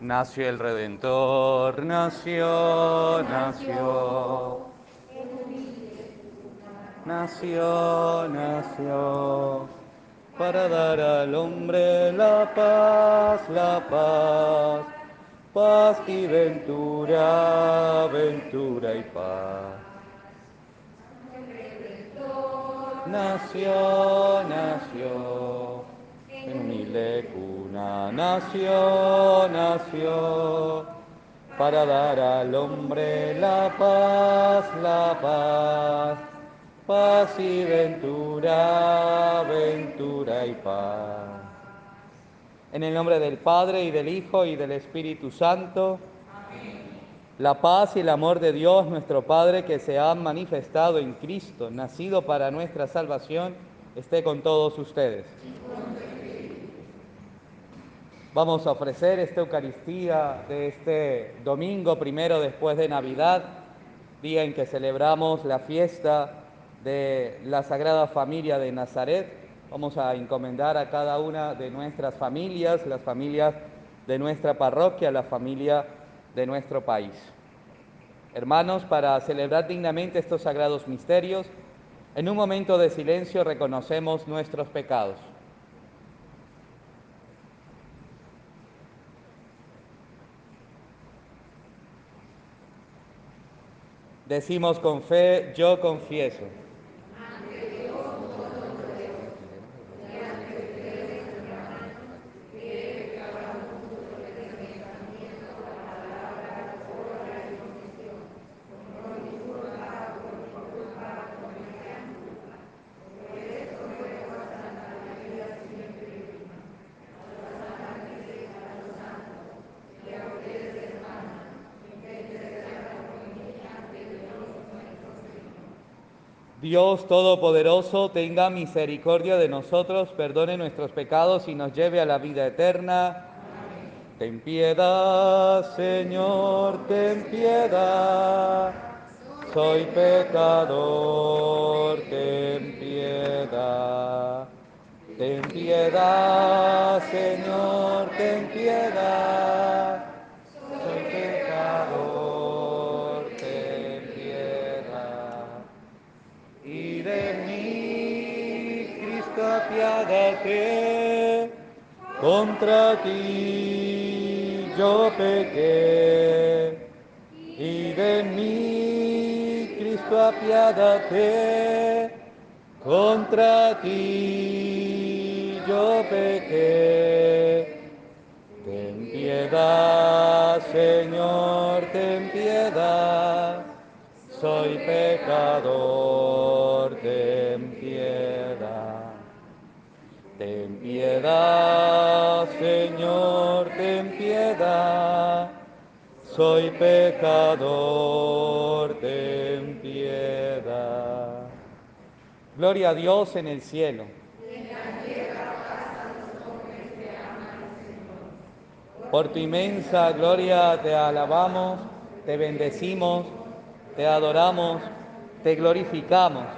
Nació el Redentor, nació, nació. Nació, nació. Para dar al hombre la paz, la paz. Paz y ventura, ventura y paz. Nació, nació, en humilde cuna, nació, nació, para dar al hombre la paz, la paz, paz y ventura, ventura y paz. En el nombre del Padre y del Hijo y del Espíritu Santo, la paz y el amor de Dios nuestro Padre que se han manifestado en Cristo, nacido para nuestra salvación, esté con todos ustedes. Vamos a ofrecer esta Eucaristía de este domingo primero después de Navidad, día en que celebramos la fiesta de la Sagrada Familia de Nazaret. Vamos a encomendar a cada una de nuestras familias, las familias de nuestra parroquia, la familia de nuestro país. Hermanos, para celebrar dignamente estos sagrados misterios, en un momento de silencio reconocemos nuestros pecados. Decimos con fe, yo confieso. Dios Todopoderoso, tenga misericordia de nosotros, perdone nuestros pecados y nos lleve a la vida eterna. Ten piedad, Señor, ten piedad. Soy pecador, ten piedad. Ten piedad, Señor, ten piedad. Apiádate. Contra ti yo pequé. Y de mí, Cristo, apiádate. Contra ti yo pequé. Ten piedad, Señor, ten piedad. Soy pecador, ten Piedad, Señor, ten piedad. Soy pecador, ten piedad. Gloria a Dios en el cielo. Por tu inmensa gloria te alabamos, te bendecimos, te adoramos, te glorificamos.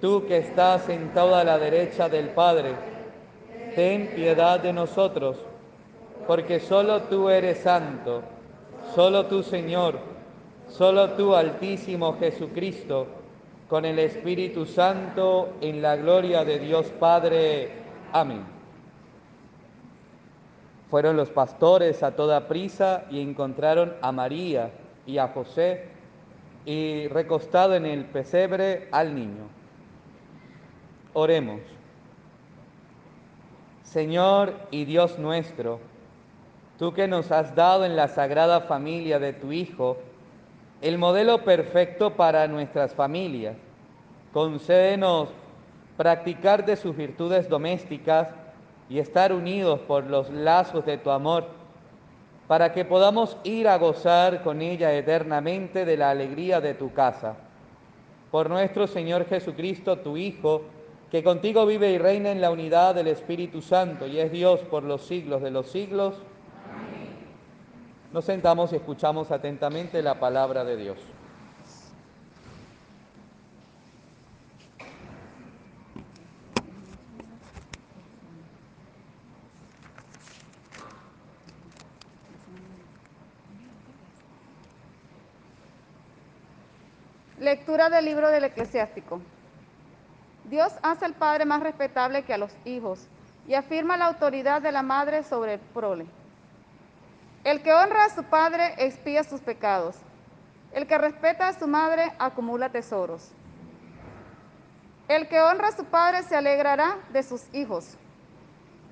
Tú que estás sentado a la derecha del Padre, ten piedad de nosotros, porque solo tú eres santo, solo tú Señor, solo tú Altísimo Jesucristo, con el Espíritu Santo, en la gloria de Dios Padre. Amén. Fueron los pastores a toda prisa y encontraron a María y a José y recostado en el pesebre al niño. Oremos. Señor y Dios nuestro, tú que nos has dado en la sagrada familia de tu Hijo el modelo perfecto para nuestras familias, concédenos practicar de sus virtudes domésticas y estar unidos por los lazos de tu amor, para que podamos ir a gozar con ella eternamente de la alegría de tu casa. Por nuestro Señor Jesucristo, tu Hijo, que contigo vive y reina en la unidad del Espíritu Santo y es Dios por los siglos de los siglos. Nos sentamos y escuchamos atentamente la palabra de Dios. Lectura del libro del eclesiástico. Dios hace al padre más respetable que a los hijos y afirma la autoridad de la madre sobre el prole. El que honra a su padre expía sus pecados. El que respeta a su madre acumula tesoros. El que honra a su padre se alegrará de sus hijos.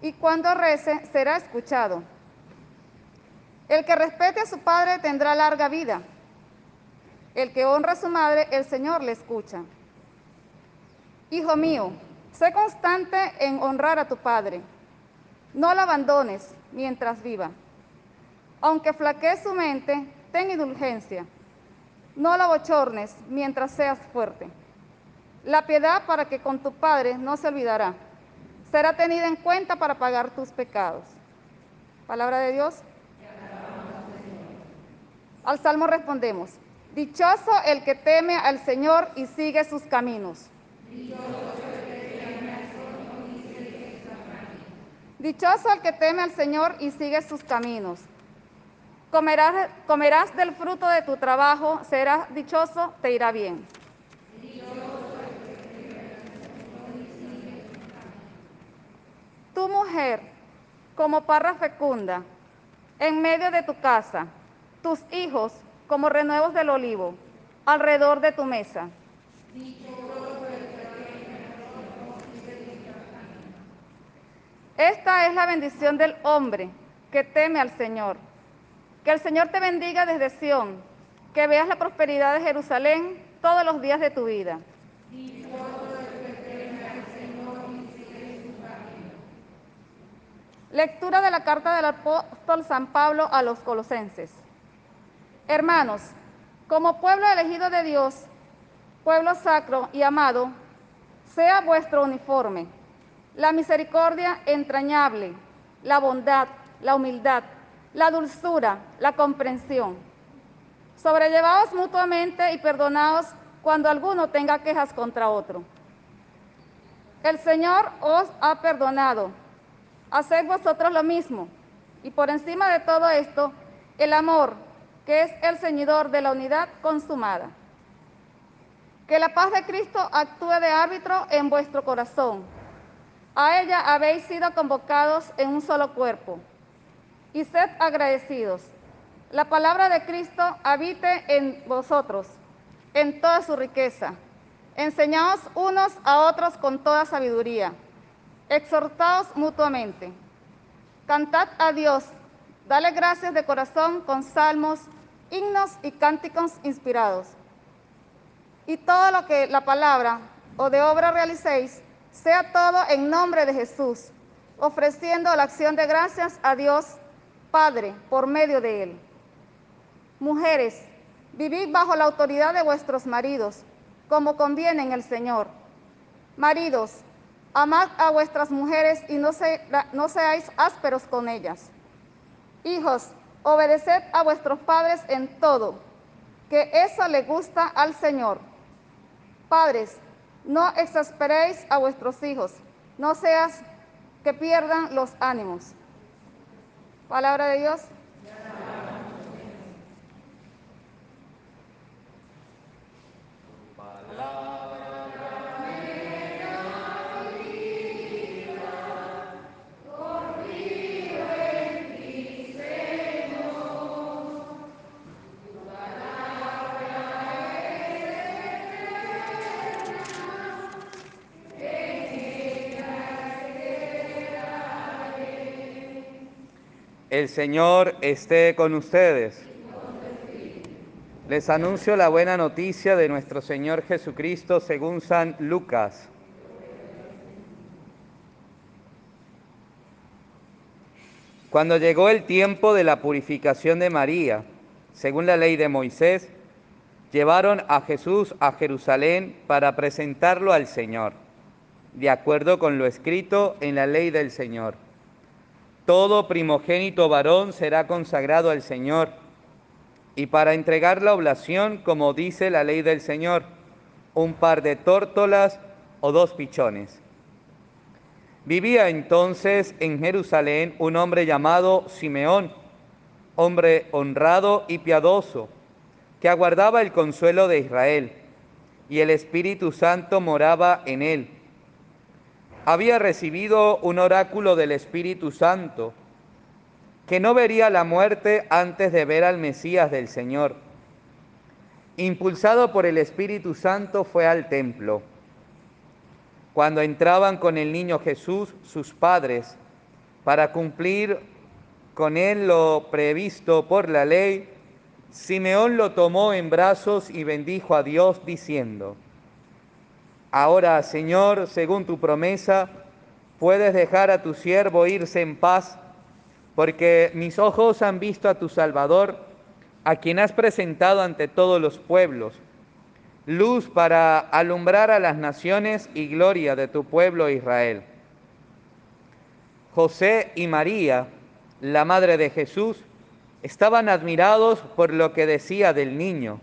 Y cuando rece será escuchado. El que respete a su padre tendrá larga vida el que honra a su madre, el Señor le escucha. Hijo mío, sé constante en honrar a tu padre. No lo abandones mientras viva. Aunque flaquee su mente, ten indulgencia. No la bochornes mientras seas fuerte. La piedad para que con tu padre no se olvidará. Será tenida en cuenta para pagar tus pecados. Palabra de Dios. Al salmo respondemos. Dichoso el que teme al Señor y sigue sus caminos. Dichoso el que teme al Señor y sigue sus caminos. Comerás, comerás del fruto de tu trabajo, serás dichoso, te irá bien. Tu mujer, como parra fecunda, en medio de tu casa, tus hijos como renuevos del olivo, alrededor de tu mesa. Esta es la bendición del hombre que teme al Señor. Que el Señor te bendiga desde Sión, que veas la prosperidad de Jerusalén todos los días de tu vida. Lectura de la carta del apóstol San Pablo a los colosenses. Hermanos, como pueblo elegido de Dios, pueblo sacro y amado, sea vuestro uniforme la misericordia entrañable, la bondad, la humildad, la dulzura, la comprensión. Sobrellevaos mutuamente y perdonaos cuando alguno tenga quejas contra otro. El Señor os ha perdonado. Haced vosotros lo mismo. Y por encima de todo esto, el amor, que es el ceñidor de la unidad consumada. Que la paz de Cristo actúe de árbitro en vuestro corazón. A ella habéis sido convocados en un solo cuerpo. Y sed agradecidos. La palabra de Cristo habite en vosotros, en toda su riqueza. Enseñaos unos a otros con toda sabiduría. Exhortaos mutuamente. Cantad a Dios. Dale gracias de corazón con salmos, himnos y cánticos inspirados. Y todo lo que la palabra o de obra realicéis, sea todo en nombre de Jesús, ofreciendo la acción de gracias a Dios Padre por medio de él. Mujeres, vivid bajo la autoridad de vuestros maridos, como conviene en el Señor. Maridos, amad a vuestras mujeres y no, seáis ásperos con ellas. Hijos, obedeced a vuestros padres en todo, que eso le gusta al Señor. Padres, no exasperéis a vuestros hijos, no seas que pierdan los ánimos. Palabra de Dios. El Señor esté con ustedes. Les anuncio la buena noticia de nuestro Señor Jesucristo según San Lucas. Cuando llegó el tiempo de la purificación de María, según la ley de Moisés, llevaron a Jesús a Jerusalén para presentarlo al Señor, de acuerdo con lo escrito en la ley del Señor. Todo primogénito varón será consagrado al Señor, y para entregar la oblación, como dice la ley del Señor, un par de tórtolas o dos pichones. Vivía entonces en Jerusalén un hombre llamado Simeón, hombre honrado y piadoso, que aguardaba el consuelo de Israel, y el Espíritu Santo moraba en él. Había recibido un oráculo del Espíritu Santo, que no vería la muerte antes de ver al Mesías del Señor. Impulsado por el Espíritu Santo fue al templo cuando entraban con el niño Jesús sus padres para cumplir con él lo previsto por la ley, Simeón lo tomó en brazos y bendijo a Dios diciendo, Ahora, Señor, según tu promesa, puedes dejar a tu siervo irse en paz, porque mis ojos han visto a tu Salvador, a quien has presentado ante todos los pueblos luz para alumbrar a las naciones y gloria de tu pueblo Israel. José y María, la madre de Jesús, estaban admirados por lo que decía del niño.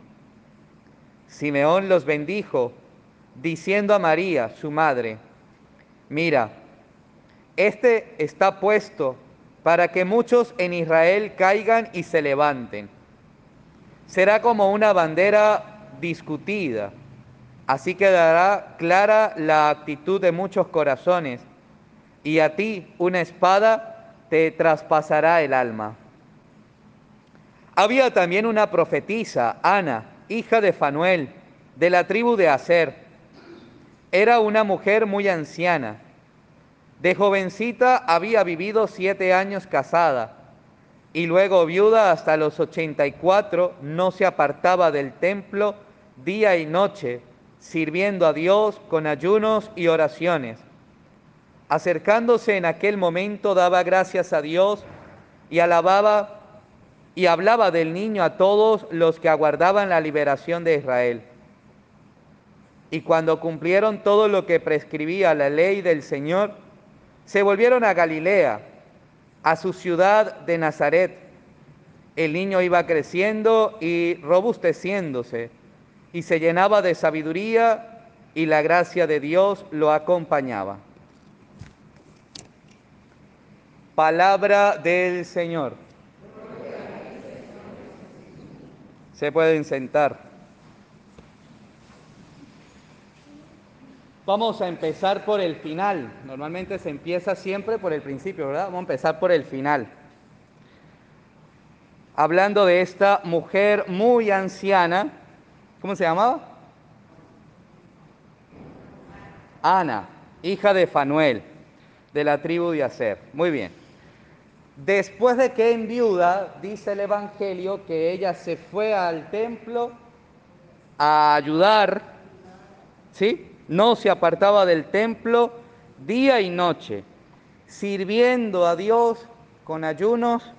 Simeón los bendijo, diciendo a María, su madre, mira, este está puesto para que muchos en Israel caigan y se levanten. Será como una bandera discutida. Así quedará clara la actitud de muchos corazones y a ti una espada te traspasará el alma. Había también una profetisa, Ana, hija de Fanuel, de la tribu de Aser. Era una mujer muy anciana. De jovencita había vivido siete años casada y luego viuda hasta los ochenta y cuatro, no se apartaba del templo día y noche, sirviendo a Dios con ayunos y oraciones. Acercándose en aquel momento daba gracias a Dios y alababa y hablaba del niño a todos los que aguardaban la liberación de Israel. Y cuando cumplieron todo lo que prescribía la ley del Señor, se volvieron a Galilea, a su ciudad de Nazaret. El niño iba creciendo y robusteciéndose y se llenaba de sabiduría y la gracia de Dios lo acompañaba. Palabra del Señor. Se pueden sentar. Vamos a empezar por el final. Normalmente se empieza siempre por el principio, ¿verdad? Vamos a empezar por el final. Hablando de esta mujer muy anciana ¿Cómo se llamaba? Ana, hija de Fanuel, de la tribu de Aser. Muy bien. Después de que en viuda, dice el Evangelio que ella se fue al templo a ayudar, ¿sí? No se apartaba del templo día y noche, sirviendo a Dios con ayunos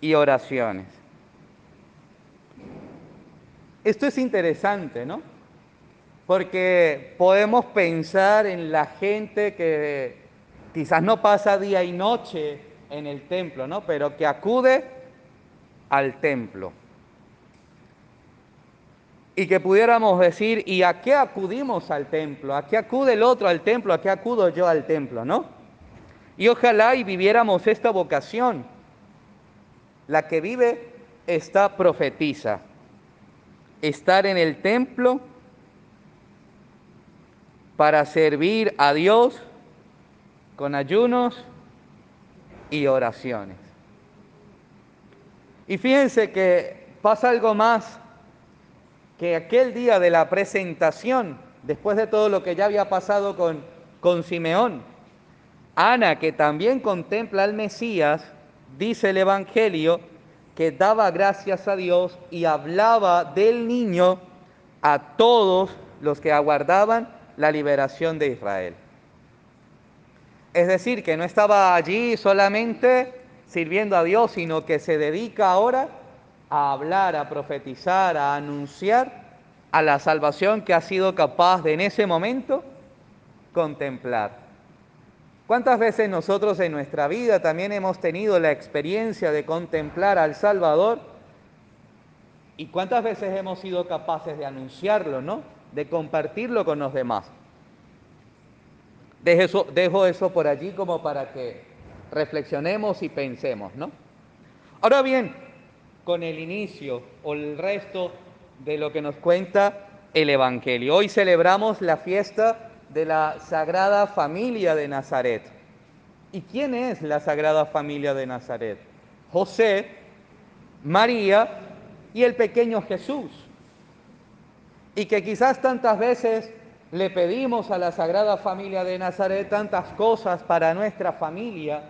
y oraciones. Esto es interesante, ¿no? Porque podemos pensar en la gente que quizás no pasa día y noche en el templo, ¿no? Pero que acude al templo. Y que pudiéramos decir, ¿y a qué acudimos al templo? ¿A qué acude el otro al templo? ¿A qué acudo yo al templo? ¿No? Y ojalá y viviéramos esta vocación. La que vive esta profetiza estar en el templo para servir a Dios con ayunos y oraciones. Y fíjense que pasa algo más que aquel día de la presentación, después de todo lo que ya había pasado con, con Simeón, Ana, que también contempla al Mesías, dice el Evangelio, que daba gracias a Dios y hablaba del niño a todos los que aguardaban la liberación de Israel. Es decir, que no estaba allí solamente sirviendo a Dios, sino que se dedica ahora a hablar, a profetizar, a anunciar a la salvación que ha sido capaz de en ese momento contemplar. ¿Cuántas veces nosotros en nuestra vida también hemos tenido la experiencia de contemplar al Salvador? ¿Y cuántas veces hemos sido capaces de anunciarlo, no? De compartirlo con los demás. Dejo eso, dejo eso por allí como para que reflexionemos y pensemos, ¿no? Ahora bien, con el inicio o el resto de lo que nos cuenta el Evangelio. Hoy celebramos la fiesta de la Sagrada Familia de Nazaret. ¿Y quién es la Sagrada Familia de Nazaret? José, María y el pequeño Jesús. Y que quizás tantas veces le pedimos a la Sagrada Familia de Nazaret tantas cosas para nuestra familia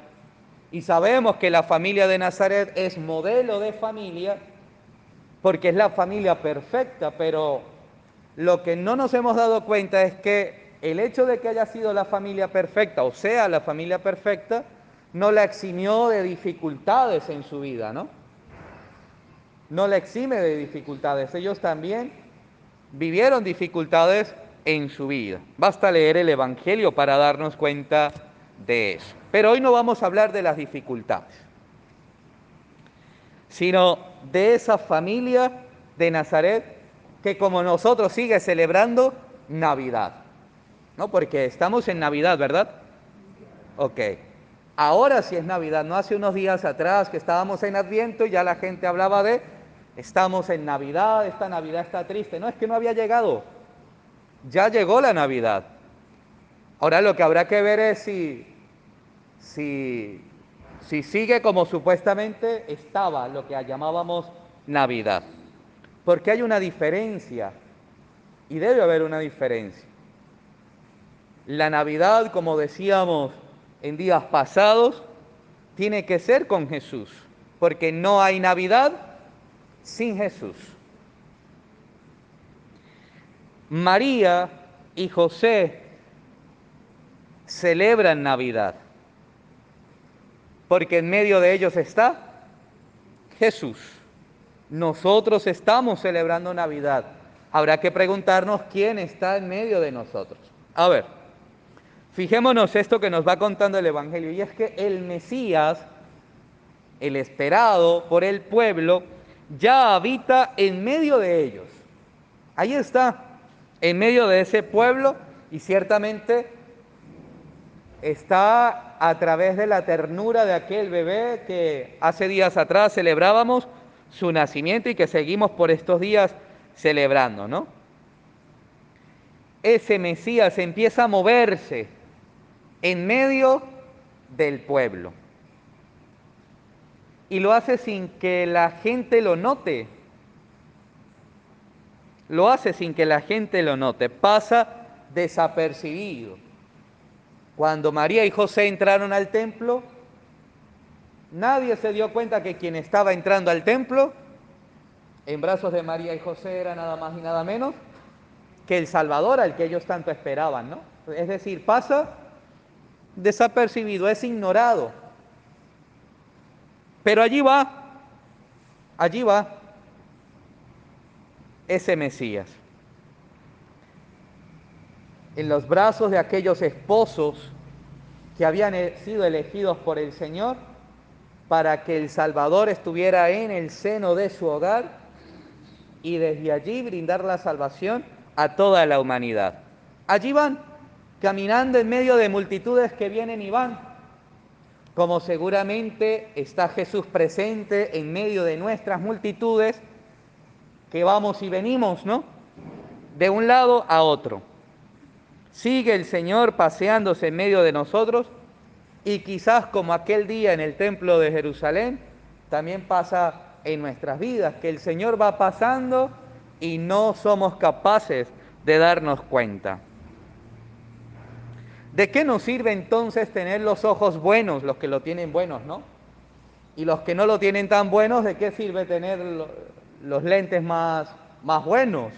y sabemos que la familia de Nazaret es modelo de familia porque es la familia perfecta, pero lo que no nos hemos dado cuenta es que el hecho de que haya sido la familia perfecta, o sea, la familia perfecta, no la eximió de dificultades en su vida, ¿no? No la exime de dificultades. Ellos también vivieron dificultades en su vida. Basta leer el Evangelio para darnos cuenta de eso. Pero hoy no vamos a hablar de las dificultades, sino de esa familia de Nazaret que como nosotros sigue celebrando Navidad. ¿No? Porque estamos en Navidad, ¿verdad? Ok. Ahora sí es Navidad, no hace unos días atrás que estábamos en Adviento y ya la gente hablaba de estamos en Navidad, esta Navidad está triste. No, es que no había llegado. Ya llegó la Navidad. Ahora lo que habrá que ver es si si, si sigue como supuestamente estaba lo que llamábamos Navidad. Porque hay una diferencia, y debe haber una diferencia. La Navidad, como decíamos en días pasados, tiene que ser con Jesús, porque no hay Navidad sin Jesús. María y José celebran Navidad porque en medio de ellos está Jesús. Nosotros estamos celebrando Navidad. Habrá que preguntarnos quién está en medio de nosotros. A ver, fijémonos esto que nos va contando el Evangelio, y es que el Mesías, el esperado por el pueblo, ya habita en medio de ellos. Ahí está, en medio de ese pueblo, y ciertamente está a través de la ternura de aquel bebé que hace días atrás celebrábamos su nacimiento y que seguimos por estos días celebrando, ¿no? Ese Mesías empieza a moverse en medio del pueblo. Y lo hace sin que la gente lo note. Lo hace sin que la gente lo note. Pasa desapercibido. Cuando María y José entraron al templo, nadie se dio cuenta que quien estaba entrando al templo, en brazos de María y José, era nada más y nada menos que el Salvador al que ellos tanto esperaban, ¿no? Es decir, pasa desapercibido, es ignorado. Pero allí va, allí va ese Mesías en los brazos de aquellos esposos que habían e-, sido elegidos por el Señor para que el Salvador estuviera en el seno de su hogar y desde allí brindar la salvación a toda la humanidad. Allí van, caminando en medio de multitudes que vienen y van, como seguramente está Jesús presente en medio de nuestras multitudes que vamos y venimos, ¿no? De un lado a otro. Sigue el Señor paseándose en medio de nosotros y quizás como aquel día en el templo de Jerusalén, también pasa en nuestras vidas, que el Señor va pasando y no somos capaces de darnos cuenta. ¿De qué nos sirve entonces tener los ojos buenos, los que lo tienen buenos, no? Y los que no lo tienen tan buenos, ¿de qué sirve tener los lentes más, más buenos?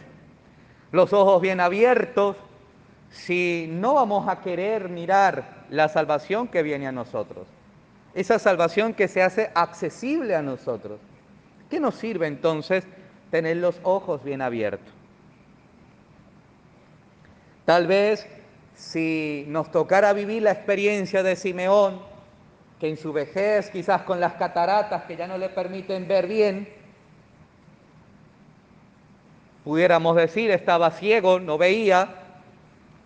Los ojos bien abiertos, si no vamos a querer mirar la salvación que viene a nosotros. esa salvación que se hace accesible a nosotros. ¿Qué nos sirve entonces tener los ojos bien abiertos? Tal vez si nos tocara vivir la experiencia de Simeón, que en su vejez, quizás con las cataratas que ya no le permiten ver bien, pudiéramos decir, estaba ciego, no veía,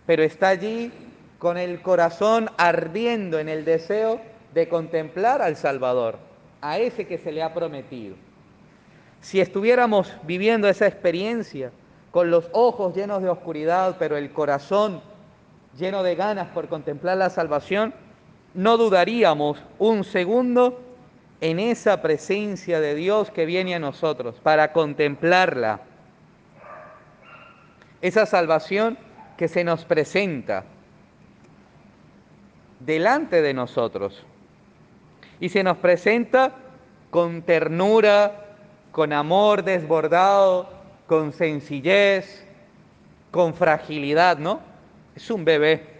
pero está allí con el corazón ardiendo en el deseo de contemplar al Salvador, a ese que se le ha prometido. Si estuviéramos viviendo esa experiencia con los ojos llenos de oscuridad, pero el corazón lleno de ganas por contemplar la salvación, no dudaríamos un segundo en esa presencia de Dios que viene a nosotros para contemplarla. Esa salvación que se nos presenta delante de nosotros. Y se nos presenta con ternura, con amor desbordado, con sencillez, con fragilidad, ¿no? Es un bebé.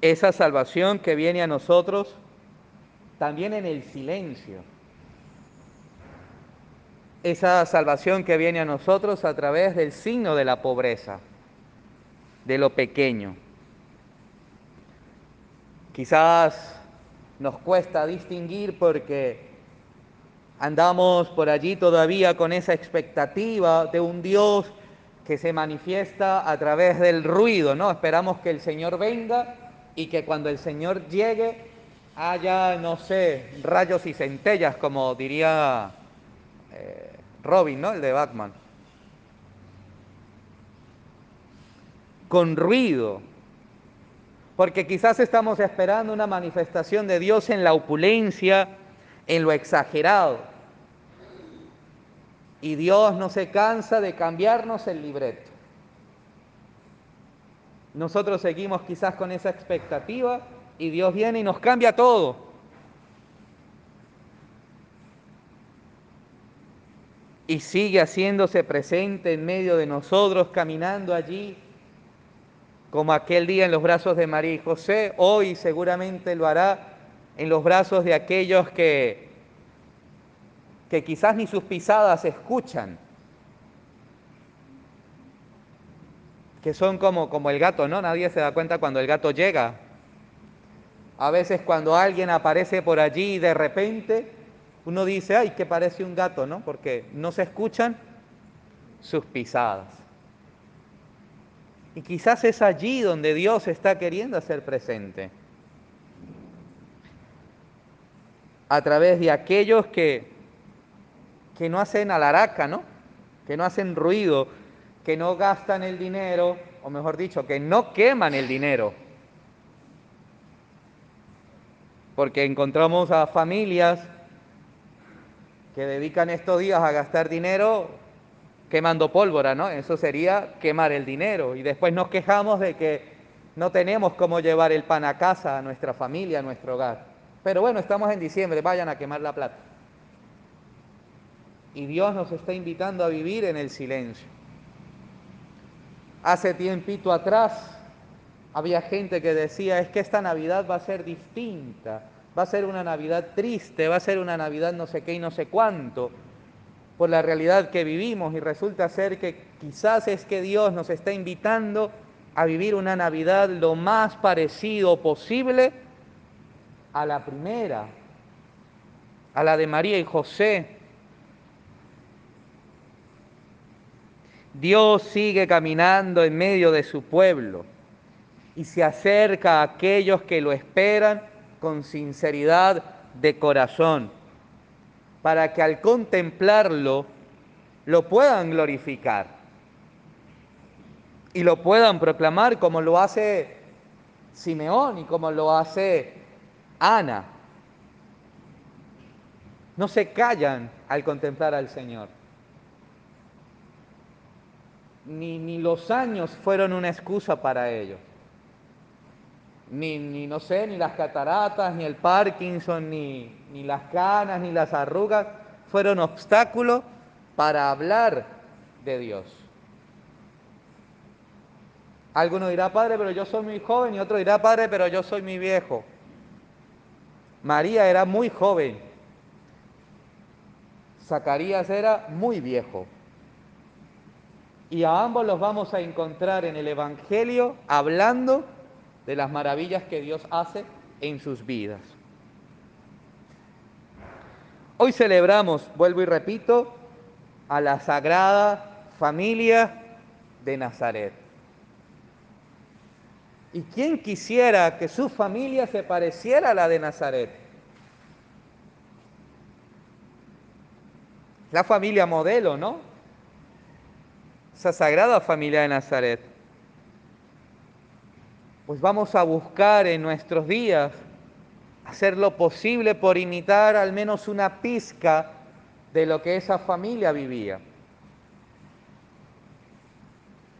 Esa salvación que viene a nosotros también en el silencio. Esa salvación que viene a nosotros a través del signo de la pobreza, de lo pequeño. Quizás nos cuesta distinguir porque andamos por allí todavía con esa expectativa de un Dios que se manifiesta a través del ruido, ¿no? Esperamos que el Señor venga y que cuando el Señor llegue haya, no sé, rayos y centellas, como diría eh, Robin, ¿no? El de Batman. Con ruido, porque quizás estamos esperando una manifestación de Dios en la opulencia, en lo exagerado y Dios no se cansa de cambiarnos el libreto. Nosotros seguimos quizás con esa expectativa y Dios viene y nos cambia todo. Y sigue haciéndose presente en medio de nosotros, caminando allí, como aquel día en los brazos de María y José, hoy seguramente lo hará en los brazos de aquellos que que quizás ni sus pisadas escuchan, que son como, como el gato, ¿no? Nadie se da cuenta cuando el gato llega. A veces cuando alguien aparece por allí de repente, uno dice, ay, que parece un gato, ¿no? Porque no se escuchan sus pisadas. Y quizás es allí donde Dios está queriendo hacer presente. A través de aquellos que que no hacen alaraca, ¿no? Que no hacen ruido, que no gastan el dinero, o mejor dicho, que no queman el dinero. Porque encontramos a familias que dedican estos días a gastar dinero quemando pólvora, ¿no? Eso sería quemar el dinero. Y después nos quejamos de que no tenemos cómo llevar el pan a casa, a nuestra familia, a nuestro hogar. Pero bueno, estamos en diciembre, vayan a quemar la plata. Y Dios nos está invitando a vivir en el silencio. Hace tiempito atrás había gente que decía, es que esta Navidad va a ser distinta, va a ser una Navidad triste, va a ser una Navidad no sé qué y no sé cuánto, por la realidad que vivimos y resulta ser que quizás es que Dios nos está invitando a vivir una Navidad lo más parecido posible a la primera, a la de María y José, Dios sigue caminando en medio de su pueblo y se acerca a aquellos que lo esperan con sinceridad de corazón, para que al contemplarlo lo puedan glorificar y lo puedan proclamar como lo hace Simeón y como lo hace Ana. No se callan al contemplar al Señor ni, los años fueron una excusa para ellos. Ni, ni, no sé, ni las cataratas, ni el Parkinson, ni, ni las canas, ni las arrugas fueron obstáculos para hablar de Dios. Alguno dirá, padre, pero yo soy muy joven, y otro dirá, padre, pero yo soy muy viejo. María era muy joven. Zacarías era muy viejo. Y a ambos los vamos a encontrar en el Evangelio hablando de las maravillas que Dios hace en sus vidas. Hoy celebramos, vuelvo y repito, a la Sagrada Familia de Nazaret. ¿Y quién quisiera que su familia se pareciera a la de Nazaret? La familia modelo, ¿no? Esa sagrada familia de Nazaret. Pues vamos a buscar en nuestros días hacer lo posible por imitar al menos una pizca de lo que esa familia vivía.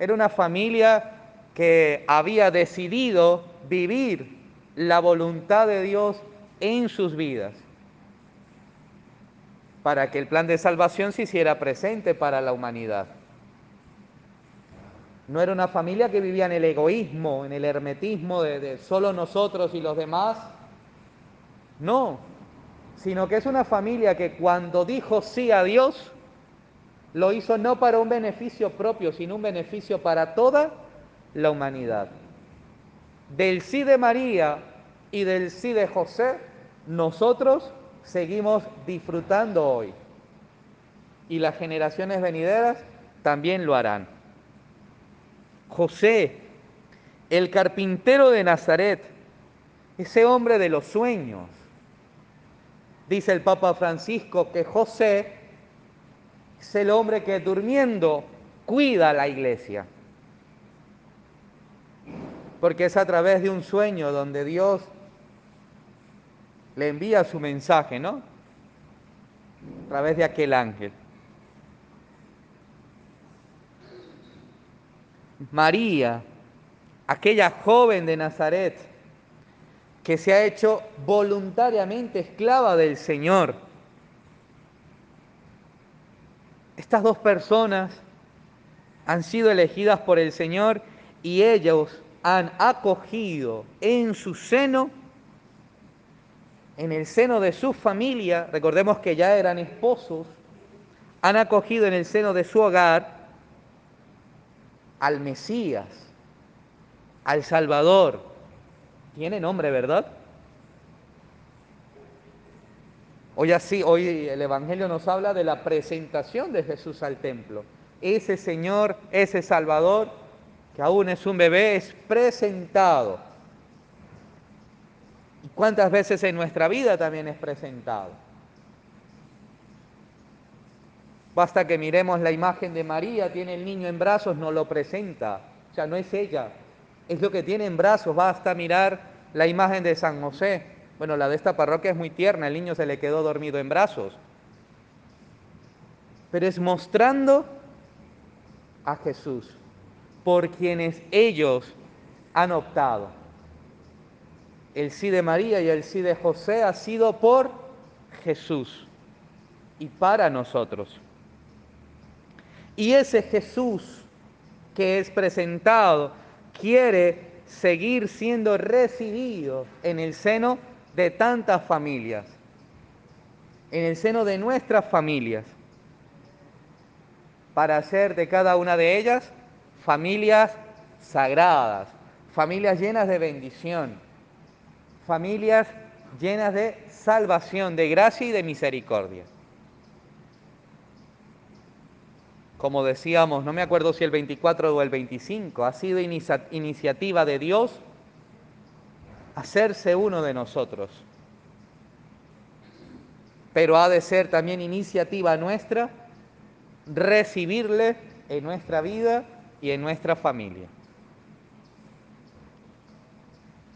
Era una familia que había decidido vivir la voluntad de Dios en sus vidas para que el plan de salvación se hiciera presente para la humanidad. No era una familia que vivía en el egoísmo, en el hermetismo de, de solo nosotros y los demás. No, sino que es una familia que cuando dijo sí a Dios, lo hizo no para un beneficio propio, sino un beneficio para toda la humanidad. Del sí de María y del sí de José, nosotros seguimos disfrutando hoy. Y las generaciones venideras también lo harán. José, el carpintero de Nazaret, ese hombre de los sueños. Dice el Papa Francisco que José es el hombre que durmiendo cuida la iglesia porque es a través de un sueño donde Dios le envía su mensaje, ¿no? A través de aquel ángel. María, aquella joven de Nazaret, que se ha hecho voluntariamente esclava del Señor. Estas dos personas han sido elegidas por el Señor y ellos han acogido en su seno, en el seno de su familia, recordemos que ya eran esposos, han acogido en el seno de su hogar al Mesías, al Salvador. Tiene nombre, ¿verdad? Hoy así, hoy el Evangelio nos habla de la presentación de Jesús al templo. Ese Señor, ese Salvador, que aún es un bebé, es presentado. ¿Y cuántas veces en nuestra vida también es presentado? Basta que miremos la imagen de María, tiene el niño en brazos, no lo presenta. O sea, no es ella, es lo que tiene en brazos. Basta mirar la imagen de San José. Bueno, la de esta parroquia es muy tierna, el niño se le quedó dormido en brazos. Pero es mostrando a Jesús por quienes ellos han optado. El sí de María y el sí de José ha sido por Jesús y para nosotros. Y ese Jesús que es presentado quiere seguir siendo recibido en el seno de tantas familias, en el seno de nuestras familias, para hacer de cada una de ellas familias sagradas, familias llenas de bendición, familias llenas de salvación, de gracia y de misericordia. Como decíamos, no me acuerdo si el 24 o el 25, ha sido iniciativa de Dios hacerse uno de nosotros. Pero ha de ser también iniciativa nuestra recibirle en nuestra vida y en nuestra familia.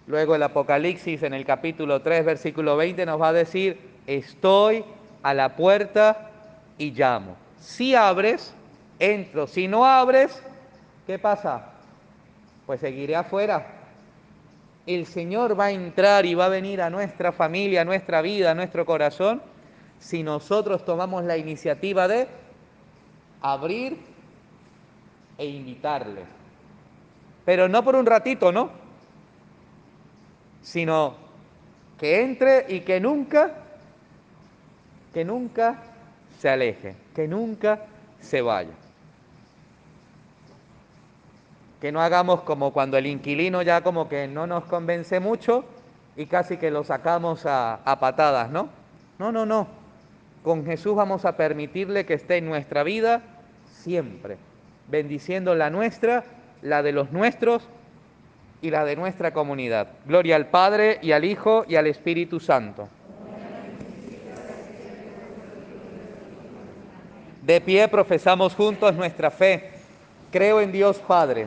Luego el Apocalipsis en el capítulo 3, versículo 20 nos va a decir, estoy a la puerta y llamo. Si abres, entro. Si no abres, ¿qué pasa? Pues seguiré afuera. El Señor va a entrar y va a venir a nuestra familia, a nuestra vida, a nuestro corazón, si nosotros tomamos la iniciativa de abrir e invitarle. pero no por un ratito, ¿no? Sino que entre y que nunca, que nunca se aleje, que nunca se vaya. Que no hagamos como cuando el inquilino ya como que no nos convence mucho y casi que lo sacamos a, a patadas, ¿no? No, no, no. Con Jesús vamos a permitirle que esté en nuestra vida siempre, bendiciendo la nuestra, la de los nuestros y la de nuestra comunidad. Gloria al Padre y al Hijo y al Espíritu Santo. De pie profesamos juntos nuestra fe. Creo en Dios Padre,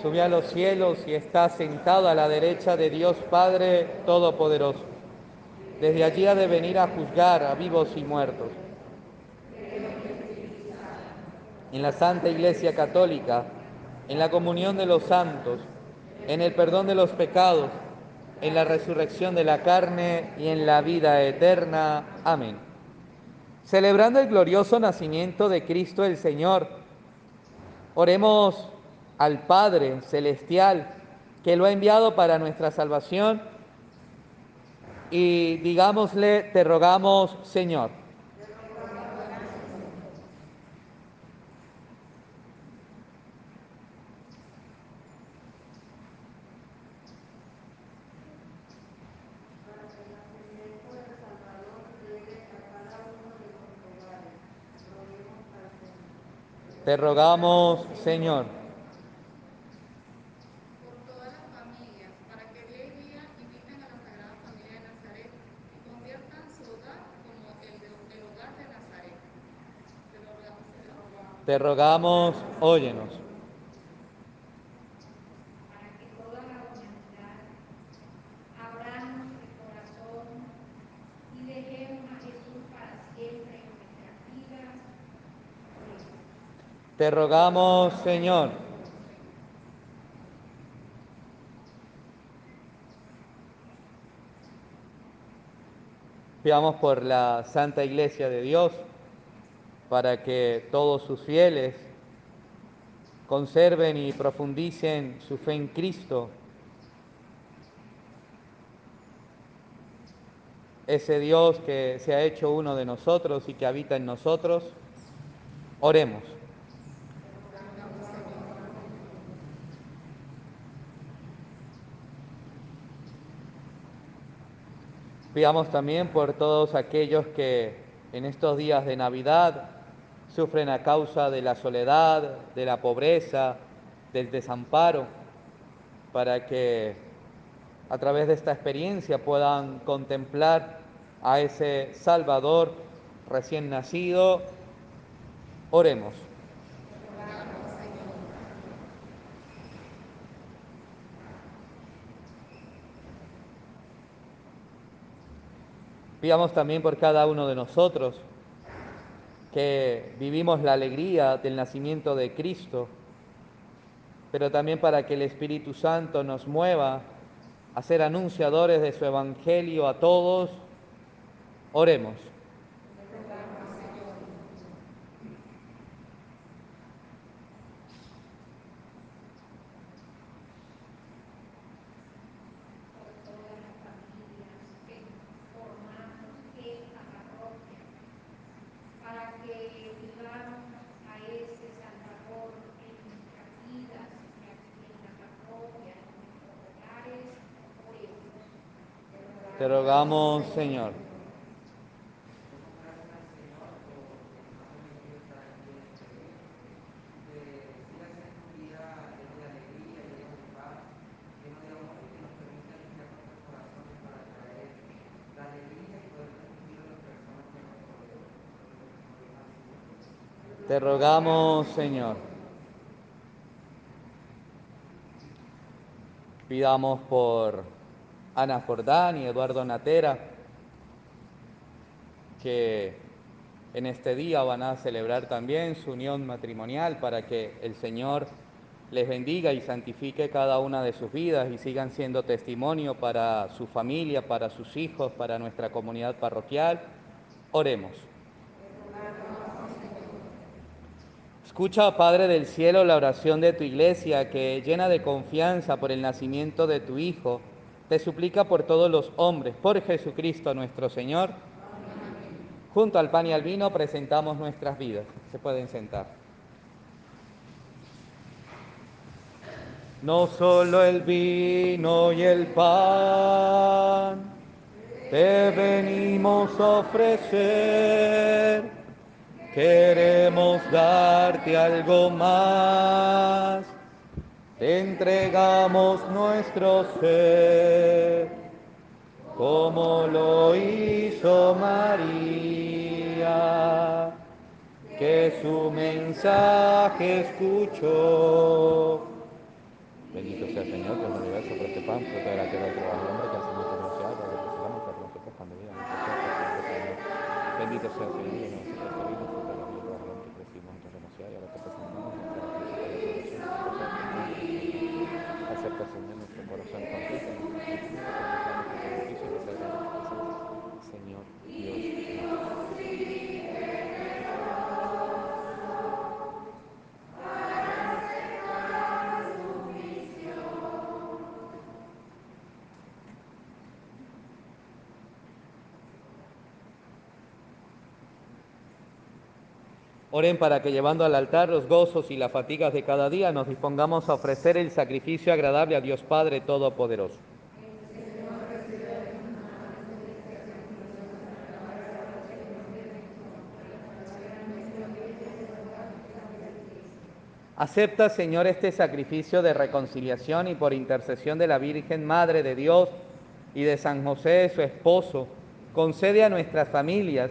Subió a los cielos y está sentado a la derecha de Dios Padre Todopoderoso. Desde allí ha de venir a juzgar a vivos y muertos. En la Santa Iglesia Católica, en la comunión de los santos, en el perdón de los pecados, en la resurrección de la carne y en la vida eterna. Amén celebrando el glorioso nacimiento de Cristo el Señor. Oremos al Padre Celestial que lo ha enviado para nuestra salvación y digámosle, te rogamos Señor. Te rogamos, Señor. por todas las familias, para que día y día inviten a la Sagrada Familia de Nazaret y conviertan su hogar como el, de- el hogar de Nazaret. Te lo rogamos, Señor. Te rogamos, óyenos. para que toda la humanidad abramos el corazón y dejemos a Jesús para siempre en nuestras vidas. Oremos. Te rogamos, Señor. Pidamos por la Santa Iglesia de Dios para que todos sus fieles conserven y profundicen su fe en Cristo, ese Dios que se ha hecho uno de nosotros y que habita en nosotros. Oremos. Pidamos también por todos aquellos que en estos días de Navidad sufren a causa de la soledad, de la pobreza, del desamparo, para que a través de esta experiencia puedan contemplar a ese Salvador recién nacido. Oremos. Pidamos también por cada uno de nosotros que vivimos la alegría del nacimiento de Cristo, pero también para que el Espíritu Santo nos mueva a ser anunciadores de su Evangelio a todos. Oremos. por todas las familias que formamos esta parroquia, para que vivamos a ese Salvador en nuestras vidas, en la, en la parroquia, en nuestros hogares, oremos. Te rogamos, Señor. Te rogamos, Señor. Pidamos por Ana Jordán y Eduardo Natera, que en este día van a celebrar también su unión matrimonial para que el Señor les bendiga y santifique cada una de sus vidas y sigan siendo testimonio para su familia, para sus hijos, para nuestra comunidad parroquial. Oremos. Escucha, Padre del cielo, la oración de tu iglesia que, llena de confianza por el nacimiento de tu Hijo, te suplica por todos los hombres, por Jesucristo nuestro Señor. Junto al pan y al vino presentamos nuestras vidas. Se pueden sentar. No solo el vino y el pan te venimos a ofrecer Queremos darte algo más, te entregamos nuestro ser, como lo hizo María, que su mensaje escuchó. Bendito sea el Señor, que es el universo por este pan, fruto de la tierra del hombre, que hacemos lo que necesitamos para nosotros pan de vida. Bendito sea el Señor, que nos Oren para que llevando al altar los gozos y las fatigas de cada día nos dispongamos a ofrecer el sacrificio agradable a Dios Padre Todopoderoso. Acepta, Señor, este sacrificio de reconciliación y por intercesión de la Virgen Madre de Dios y de San José, su esposo, concede a nuestras familias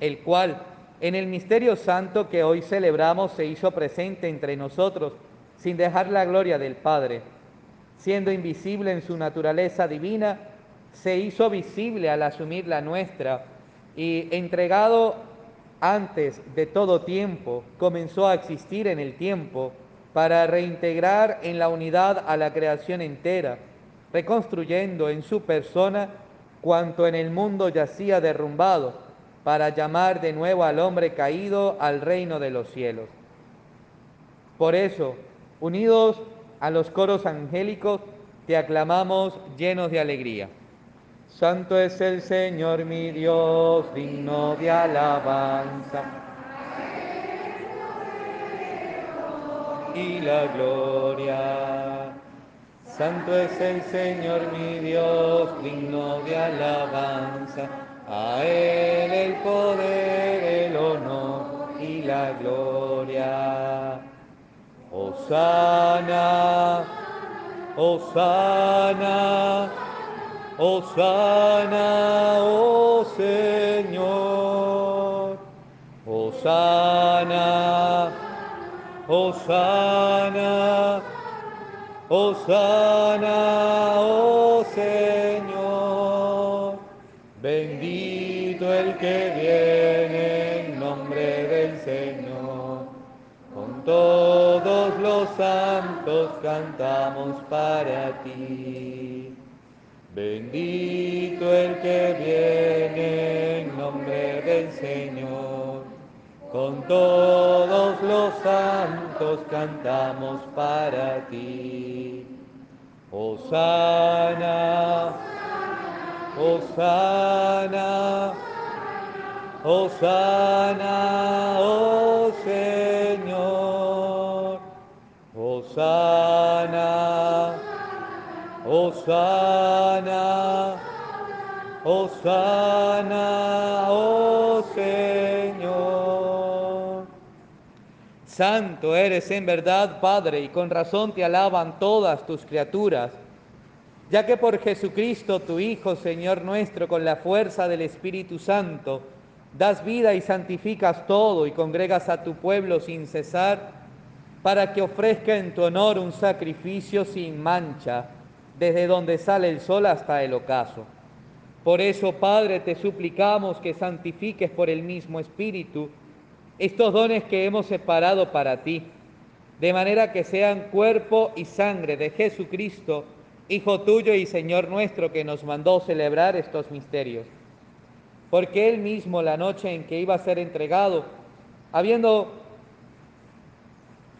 el cual en el misterio santo que hoy celebramos se hizo presente entre nosotros sin dejar la gloria del Padre. Siendo invisible en su naturaleza divina, se hizo visible al asumir la nuestra y entregado antes de todo tiempo, comenzó a existir en el tiempo para reintegrar en la unidad a la creación entera, reconstruyendo en su persona cuanto en el mundo yacía derrumbado, para llamar de nuevo al hombre caído al reino de los cielos. Por eso, unidos a los coros angélicos, te aclamamos llenos de alegría. Santo es el Señor mi Dios, digno de alabanza. Y la gloria. Santo es el Señor mi Dios, digno de alabanza. A Él el poder, el honor y la gloria. Osana, Osana, Osana, oh Señor. Osana, Osana, Osana, oh Señor. Santos cantamos para ti. Bendito el que viene en nombre del Señor. Con todos los santos cantamos para ti. Osana, Osana, Osana, oh Señor. Osana, Osana, Osana, oh Señor. Santo eres en verdad, Padre, y con razón te alaban todas tus criaturas, ya que por Jesucristo, tu Hijo, Señor nuestro, con la fuerza del Espíritu Santo, das vida y santificas todo y congregas a tu pueblo sin cesar, para que ofrezca en tu honor un sacrificio sin mancha, desde donde sale el sol hasta el ocaso. Por eso, Padre, te suplicamos que santifiques por el mismo Espíritu estos dones que hemos separado para ti, de manera que sean cuerpo y sangre de Jesucristo, Hijo tuyo y Señor nuestro, que nos mandó celebrar estos misterios. Porque Él mismo, la noche en que iba a ser entregado, habiendo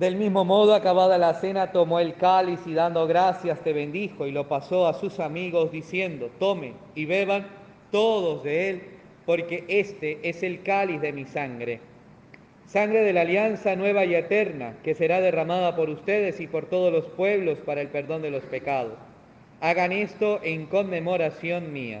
Del mismo modo, acabada la cena, tomó el cáliz y dando gracias te bendijo y lo pasó a sus amigos diciendo, tomen y beban todos de él, porque este es el cáliz de mi sangre, sangre de la alianza nueva y eterna, que será derramada por ustedes y por todos los pueblos para el perdón de los pecados. Hagan esto en conmemoración mía.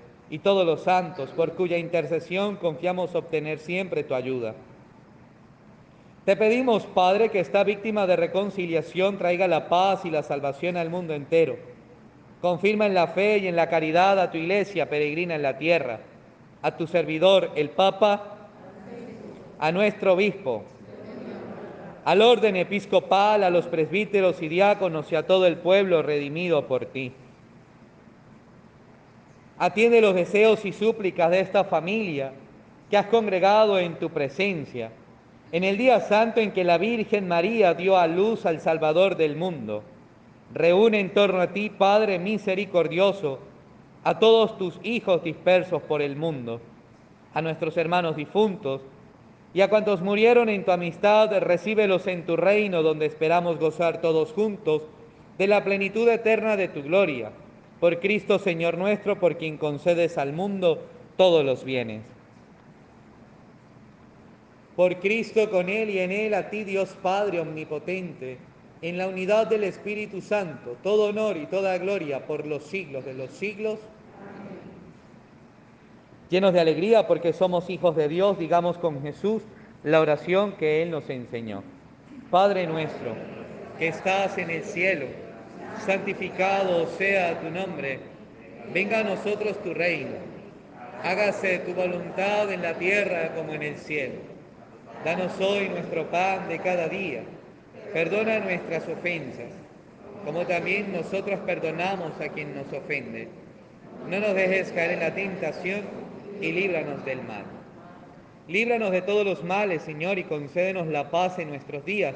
y todos los santos, por cuya intercesión confiamos obtener siempre tu ayuda. Te pedimos, Padre, que esta víctima de reconciliación traiga la paz y la salvación al mundo entero. Confirma en la fe y en la caridad a tu iglesia peregrina en la tierra, a tu servidor, el Papa, a nuestro obispo, al orden episcopal, a los presbíteros y diáconos y a todo el pueblo redimido por ti. Atiende los deseos y súplicas de esta familia que has congregado en tu presencia, en el día santo en que la Virgen María dio a luz al Salvador del mundo. Reúne en torno a ti, Padre misericordioso, a todos tus hijos dispersos por el mundo, a nuestros hermanos difuntos y a cuantos murieron en tu amistad, recíbelos en tu reino donde esperamos gozar todos juntos de la plenitud eterna de tu gloria por Cristo Señor nuestro, por quien concedes al mundo todos los bienes. Por Cristo, con Él y en Él, a ti Dios Padre Omnipotente, en la unidad del Espíritu Santo, todo honor y toda gloria por los siglos de los siglos. Llenos de alegría porque somos hijos de Dios, digamos con Jesús la oración que Él nos enseñó. Padre nuestro, que estás en el cielo, santificado sea tu nombre, venga a nosotros tu reino, hágase tu voluntad en la tierra como en el cielo. Danos hoy nuestro pan de cada día, perdona nuestras ofensas, como también nosotros perdonamos a quien nos ofende. No nos dejes caer en la tentación y líbranos del mal. Líbranos de todos los males, Señor, y concédenos la paz en nuestros días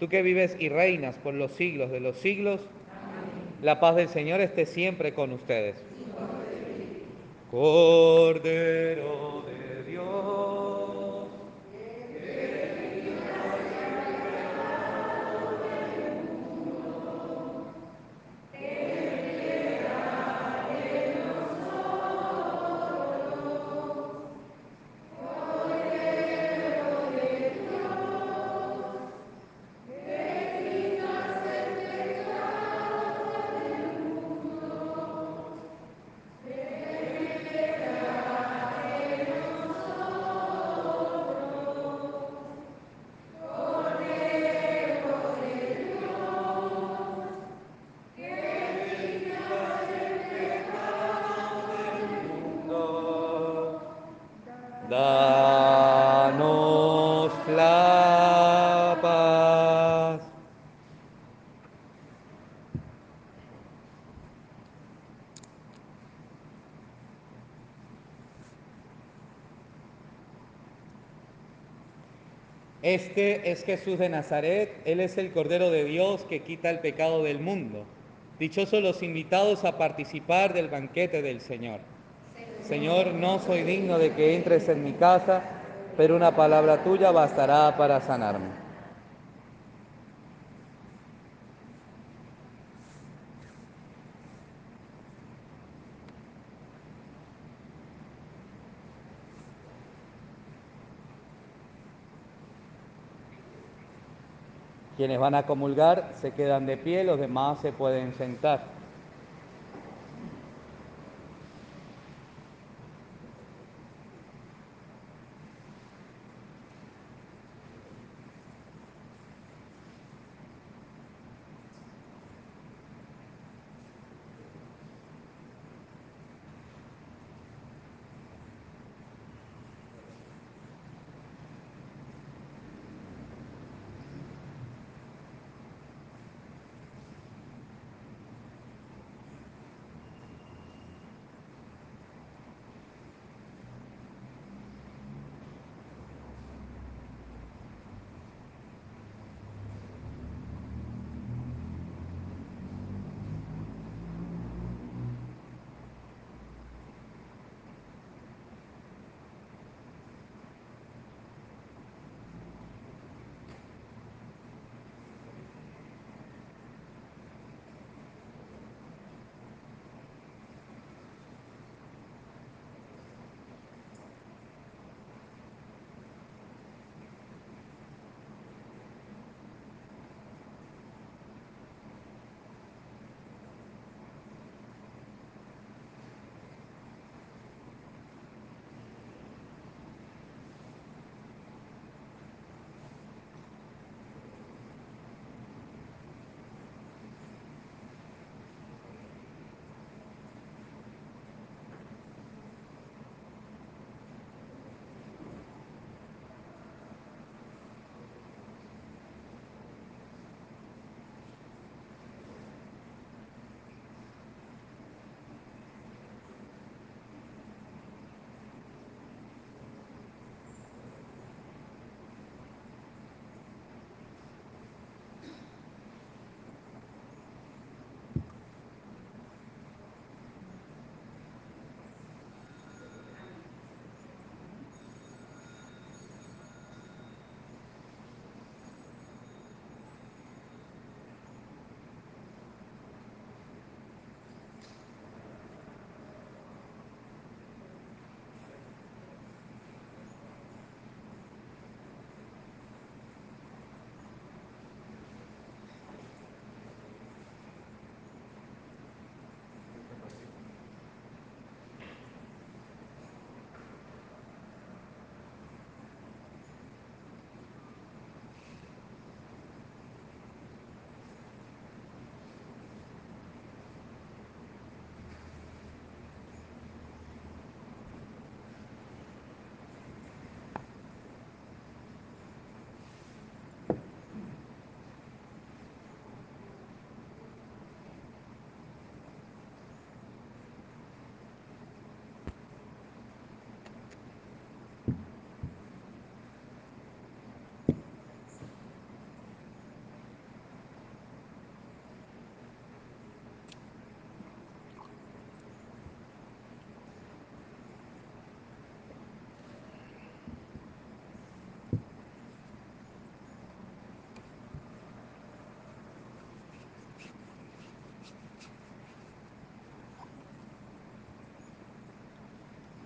Tú que vives y reinas por los siglos de los siglos, la paz del Señor esté siempre con ustedes. Cordero Danos la paz. Este es Jesús de Nazaret, Él es el Cordero de Dios que quita el pecado del mundo. Dichosos los invitados a participar del banquete del Señor. Señor, no soy digno de que entres en mi casa, pero una palabra tuya bastará para sanarme. Quienes van a comulgar se quedan de pie, los demás se pueden sentar.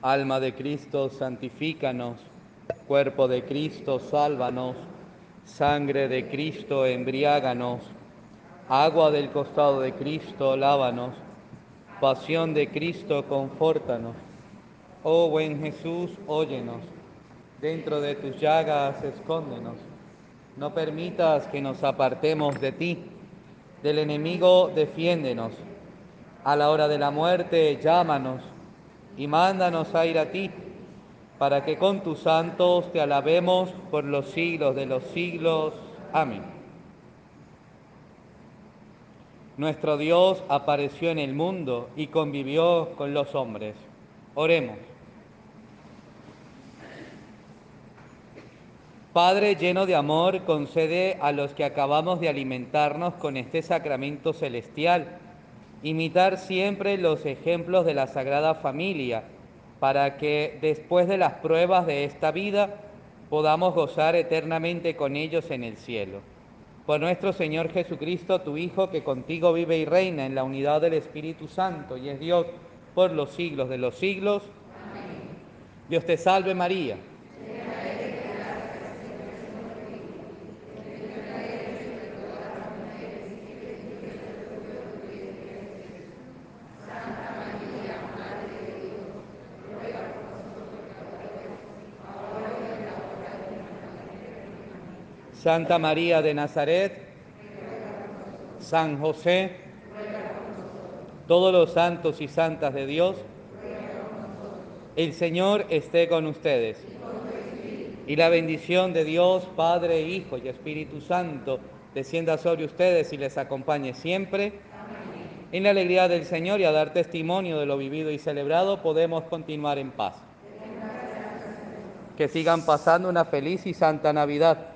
Alma de Cristo, santifícanos. Cuerpo de Cristo, sálvanos. Sangre de Cristo, embriáganos. Agua del costado de Cristo, lávanos. Pasión de Cristo, confórtanos. Oh buen Jesús, óyenos. Dentro de tus llagas, escóndenos. No permitas que nos apartemos de ti. Del enemigo, defiéndenos. A la hora de la muerte, llámanos y mándanos a ir a ti, para que con tus santos te alabemos por los siglos de los siglos. Amén. Nuestro Dios apareció en el mundo y convivió con los hombres. Oremos. Padre lleno de amor, concede a los que acabamos de alimentarnos con este sacramento celestial imitar siempre los ejemplos de la Sagrada Familia, para que después de las pruebas de esta vida podamos gozar eternamente con ellos en el cielo. Por nuestro Señor Jesucristo, tu Hijo, que contigo vive y reina en la unidad del Espíritu Santo y es Dios por los siglos de los siglos. Dios te salve María. Santa María de Nazaret, San José, todos los santos y santas de Dios, el Señor esté con ustedes. Y la bendición de Dios, Padre, Hijo y Espíritu Santo, descienda sobre ustedes y les acompañe siempre. En la alegría del Señor y a dar testimonio de lo vivido y celebrado, podemos continuar en paz. Que sigan pasando una feliz y santa Navidad.